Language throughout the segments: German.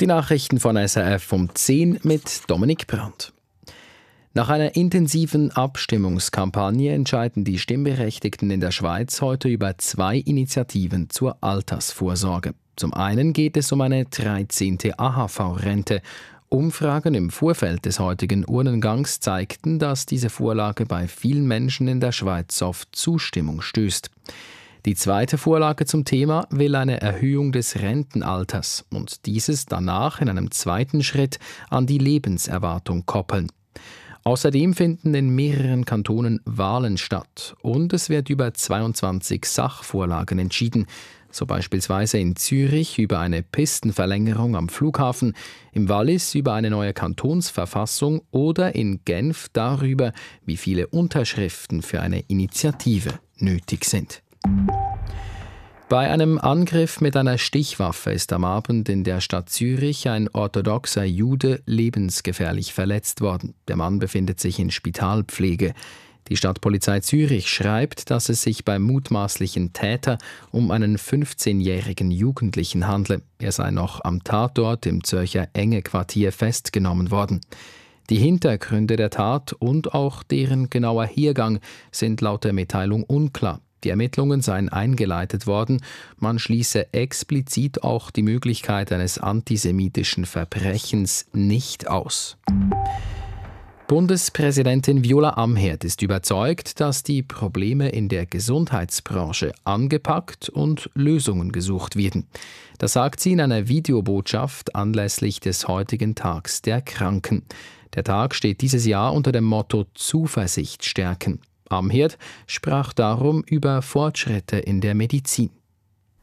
Die Nachrichten von SRF um 10 mit Dominik Brandt. Nach einer intensiven Abstimmungskampagne entscheiden die Stimmberechtigten in der Schweiz heute über zwei Initiativen zur Altersvorsorge. Zum einen geht es um eine 13. AHV-Rente. Umfragen im Vorfeld des heutigen Urnengangs zeigten, dass diese Vorlage bei vielen Menschen in der Schweiz auf Zustimmung stößt. Die zweite Vorlage zum Thema will eine Erhöhung des Rentenalters und dieses danach in einem zweiten Schritt an die Lebenserwartung koppeln. Außerdem finden in mehreren Kantonen Wahlen statt und es wird über 22 Sachvorlagen entschieden, so beispielsweise in Zürich über eine Pistenverlängerung am Flughafen, im Wallis über eine neue Kantonsverfassung oder in Genf darüber, wie viele Unterschriften für eine Initiative nötig sind. Bei einem Angriff mit einer Stichwaffe ist am Abend in der Stadt Zürich ein orthodoxer Jude lebensgefährlich verletzt worden. Der Mann befindet sich in Spitalpflege. Die Stadtpolizei Zürich schreibt, dass es sich beim mutmaßlichen Täter um einen 15-jährigen Jugendlichen handle. Er sei noch am Tatort im Zürcher Enge Quartier festgenommen worden. Die Hintergründe der Tat und auch deren genauer Hergang sind laut der Mitteilung unklar. Die Ermittlungen seien eingeleitet worden, man schließe explizit auch die Möglichkeit eines antisemitischen Verbrechens nicht aus. Bundespräsidentin Viola Amherd ist überzeugt, dass die Probleme in der Gesundheitsbranche angepackt und Lösungen gesucht werden. Das sagt sie in einer Videobotschaft anlässlich des heutigen Tags der Kranken. Der Tag steht dieses Jahr unter dem Motto Zuversicht stärken. Amherd sprach darum über Fortschritte in der Medizin.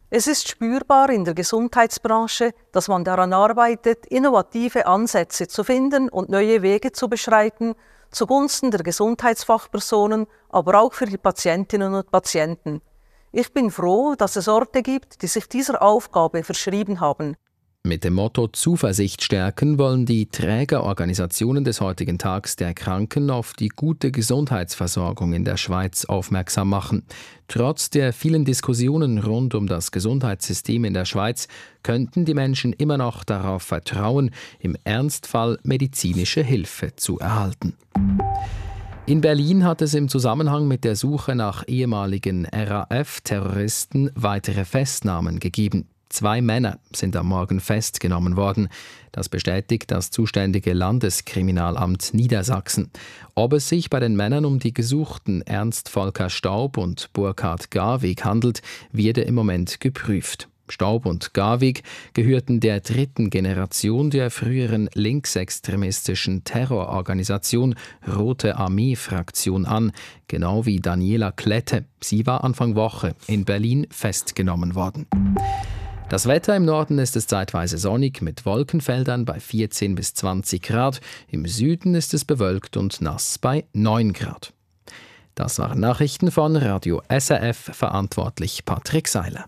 Es ist spürbar in der Gesundheitsbranche, dass man daran arbeitet, innovative Ansätze zu finden und neue Wege zu beschreiten, zugunsten der Gesundheitsfachpersonen, aber auch für die Patientinnen und Patienten. Ich bin froh, dass es Orte gibt, die sich dieser Aufgabe verschrieben haben. Mit dem Motto Zuversicht stärken wollen die Trägerorganisationen des heutigen Tags der Kranken auf die gute Gesundheitsversorgung in der Schweiz aufmerksam machen. Trotz der vielen Diskussionen rund um das Gesundheitssystem in der Schweiz könnten die Menschen immer noch darauf vertrauen, im Ernstfall medizinische Hilfe zu erhalten. In Berlin hat es im Zusammenhang mit der Suche nach ehemaligen RAF-Terroristen weitere Festnahmen gegeben. Zwei Männer sind am Morgen festgenommen worden. Das bestätigt das zuständige Landeskriminalamt Niedersachsen. Ob es sich bei den Männern um die gesuchten Ernst Volker Staub und Burkhard Garwig handelt, werde im Moment geprüft. Staub und Garwig gehörten der dritten Generation der früheren linksextremistischen Terrororganisation Rote Armee Fraktion an, genau wie Daniela Klette. Sie war Anfang Woche in Berlin festgenommen worden. Das Wetter im Norden ist es zeitweise sonnig mit Wolkenfeldern bei 14 bis 20 Grad. Im Süden ist es bewölkt und nass bei 9 Grad. Das waren Nachrichten von Radio SRF, verantwortlich Patrick Seiler.